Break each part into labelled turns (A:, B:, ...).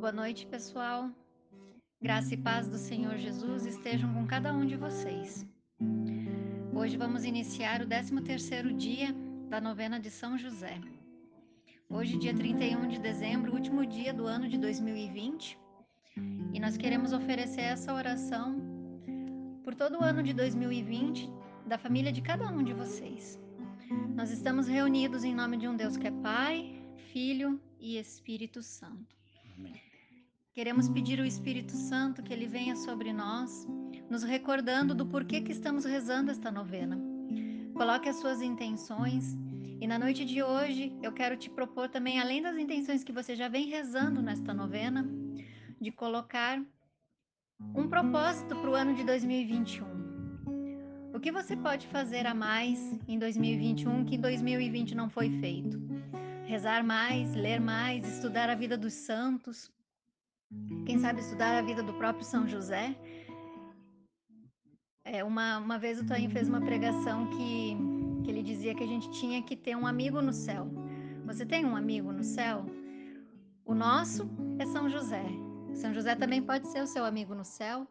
A: Boa noite, pessoal. Graça e paz do Senhor Jesus estejam com cada um de vocês. Hoje vamos iniciar o 13º dia da novena de São José. Hoje, dia 31 de dezembro, último dia do ano de 2020, e nós queremos oferecer essa oração por todo o ano de 2020 da família de cada um de vocês. Nós estamos reunidos em nome de um Deus que é Pai, Filho e Espírito Santo. Queremos pedir ao Espírito Santo que ele venha sobre nós, nos recordando do porquê que estamos rezando esta novena. Coloque as suas intenções e na noite de hoje eu quero te propor também, além das intenções que você já vem rezando nesta novena, de colocar um propósito para o ano de 2021. O que você pode fazer a mais em 2021 que em 2020 não foi feito? Rezar mais, ler mais, estudar a vida dos santos, quem sabe estudar a vida do próprio São José. É, uma, uma vez o Toninho fez uma pregação que, que ele dizia que a gente tinha que ter um amigo no céu. Você tem um amigo no céu? O nosso é São José. São José também pode ser o seu amigo no céu,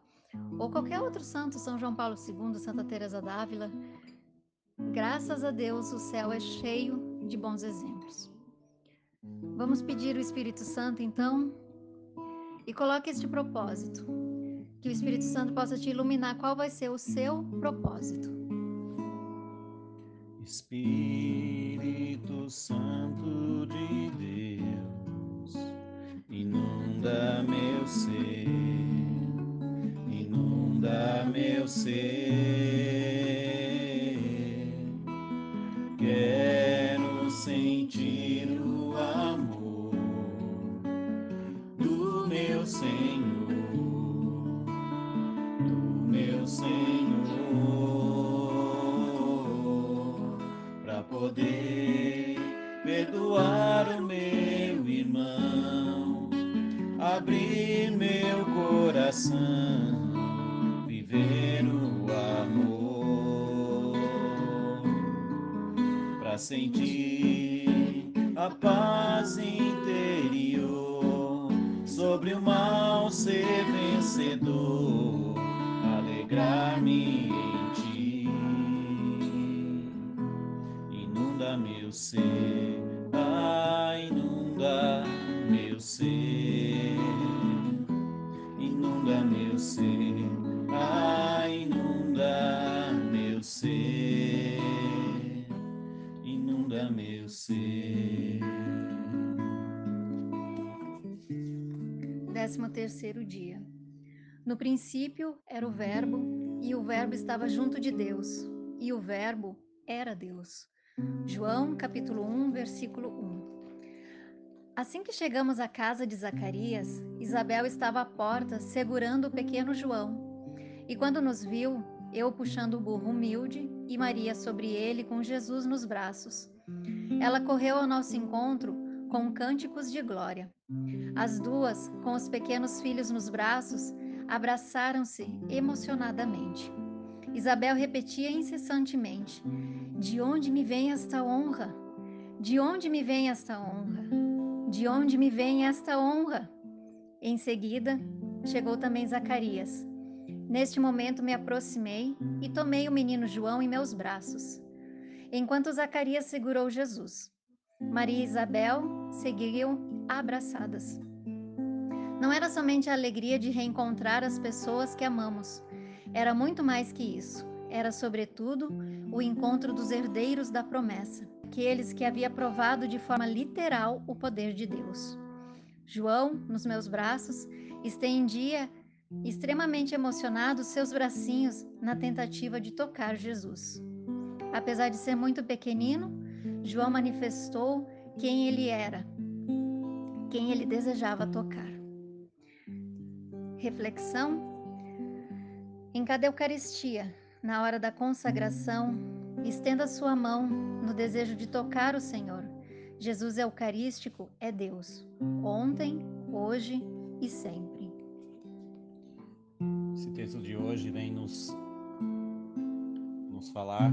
A: ou qualquer outro santo, São João Paulo II, Santa Teresa d'Ávila. Graças a Deus, o céu é cheio de bons exemplos. Vamos pedir o Espírito Santo, então, e coloque este propósito. Que o Espírito Santo possa te iluminar qual vai ser o seu propósito.
B: Espírito Santo de Deus, inunda meu ser, inunda meu ser. Coração viver o amor. Para sentir a paz interior sobre o mal ser vencedor alegrar-me em ti. Inunda meu ser
A: Décimo terceiro dia. No princípio era o Verbo, e o Verbo estava junto de Deus, e o Verbo era Deus. João capítulo 1, versículo 1. Assim que chegamos à casa de Zacarias, Isabel estava à porta segurando o pequeno João. E quando nos viu, eu puxando o burro humilde e Maria sobre ele com Jesus nos braços. Ela correu ao nosso encontro com cânticos de glória. As duas, com os pequenos filhos nos braços, abraçaram-se emocionadamente. Isabel repetia incessantemente: De onde me vem esta honra? De onde me vem esta honra? De onde me vem esta honra? Em seguida, chegou também Zacarias. Neste momento me aproximei e tomei o menino João em meus braços, enquanto Zacarias segurou Jesus. Maria e Isabel seguiam abraçadas. Não era somente a alegria de reencontrar as pessoas que amamos, era muito mais que isso. Era, sobretudo, o encontro dos herdeiros da promessa aqueles que havia provado de forma literal o poder de Deus. João, nos meus braços, estendia, extremamente emocionado, seus bracinhos na tentativa de tocar Jesus. Apesar de ser muito pequenino, João manifestou quem ele era, quem ele desejava tocar. Reflexão: em cada Eucaristia, na hora da consagração, Estenda sua mão no desejo de tocar o Senhor. Jesus Eucarístico é Deus, ontem, hoje e sempre.
B: Esse texto de hoje vem nos, nos falar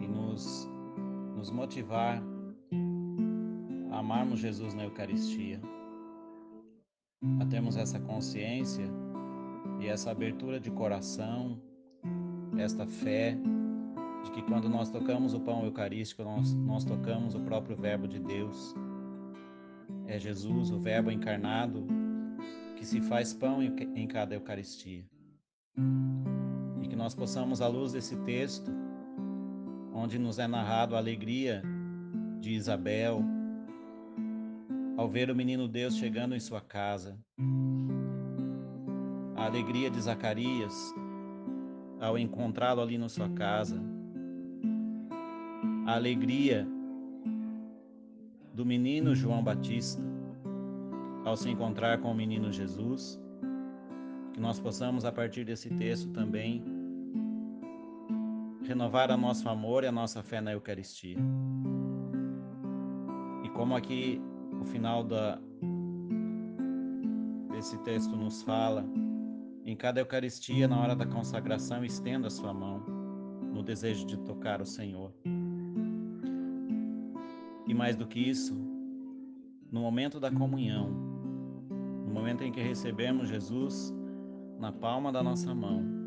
B: e nos, nos motivar a amarmos Jesus na Eucaristia, a termos essa consciência e essa abertura de coração, esta fé de que quando nós tocamos o pão eucarístico, nós, nós tocamos o próprio Verbo de Deus. É Jesus, o Verbo encarnado, que se faz pão em cada Eucaristia. E que nós possamos, à luz desse texto, onde nos é narrado a alegria de Isabel ao ver o menino Deus chegando em sua casa, a alegria de Zacarias ao encontrá-lo ali na sua casa, a alegria do menino João Batista ao se encontrar com o menino Jesus, que nós possamos a partir desse texto também renovar a nosso amor e a nossa fé na Eucaristia. E como aqui o final da, desse texto nos fala, em cada Eucaristia, na hora da consagração, estenda a sua mão no desejo de tocar o Senhor. E mais do que isso, no momento da comunhão, no momento em que recebemos Jesus na palma da nossa mão,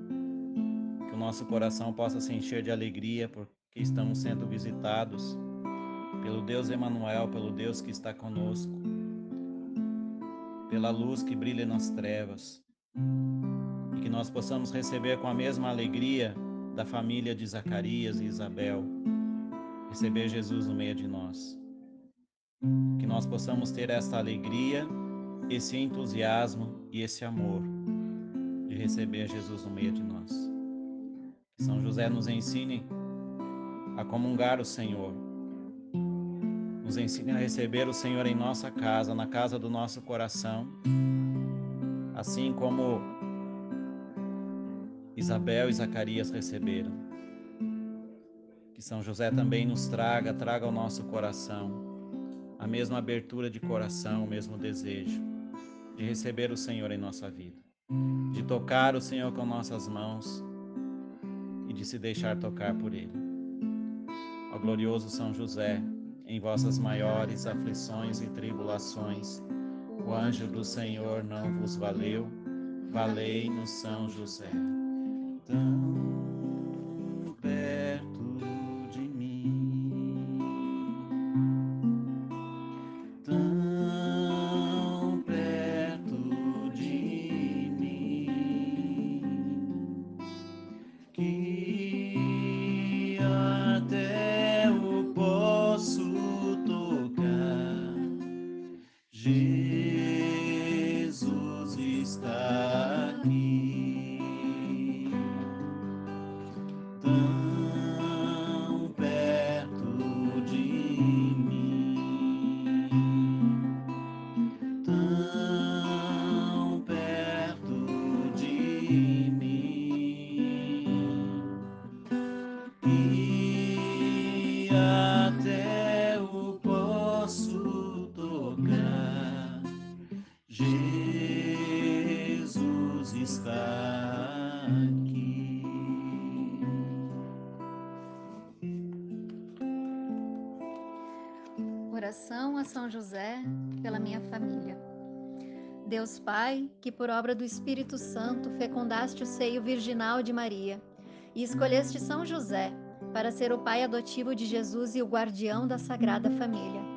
B: o nosso coração possa se encher de alegria porque estamos sendo visitados pelo Deus Emanuel, pelo Deus que está conosco, pela luz que brilha nas trevas, e que nós possamos receber com a mesma alegria da família de Zacarias e Isabel, receber Jesus no meio de nós. Que nós possamos ter esta alegria, esse entusiasmo e esse amor de receber Jesus no meio de nós. São José nos ensine a comungar o Senhor. Nos ensine a receber o Senhor em nossa casa, na casa do nosso coração, assim como Isabel e Zacarias receberam. Que São José também nos traga, traga ao nosso coração a mesma abertura de coração, o mesmo desejo de receber o Senhor em nossa vida, de tocar o Senhor com nossas mãos de se deixar tocar por Ele. Ó glorioso São José, em vossas maiores aflições e tribulações, o anjo do Senhor não vos valeu, valei-nos São José. Tão
A: Oração a São José pela minha família. Deus Pai, que por obra do Espírito Santo fecundaste o seio virginal de Maria e escolheste São José para ser o pai adotivo de Jesus e o guardião da Sagrada Família.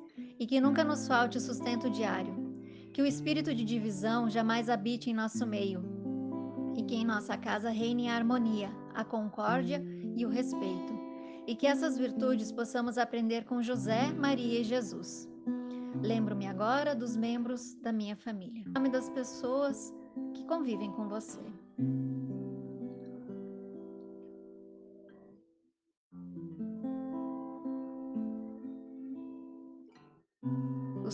A: e que nunca nos falte o sustento diário. Que o espírito de divisão jamais habite em nosso meio e que em nossa casa reine a harmonia, a concórdia e o respeito. E que essas virtudes possamos aprender com José, Maria e Jesus. Lembro-me agora dos membros da minha família, o nome das pessoas que convivem com você.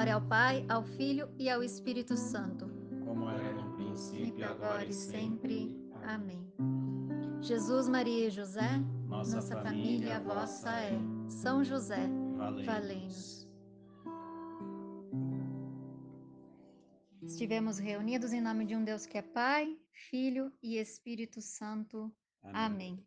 A: Glória ao Pai, ao Filho e ao Espírito Santo.
B: Como era no princípio, agora e sempre.
A: Amém. Jesus, Maria e José,
B: Nossa,
A: nossa família, a vossa é. São José, valei-nos. Estivemos reunidos em nome de um Deus que é Pai, Filho e Espírito Santo. Amém.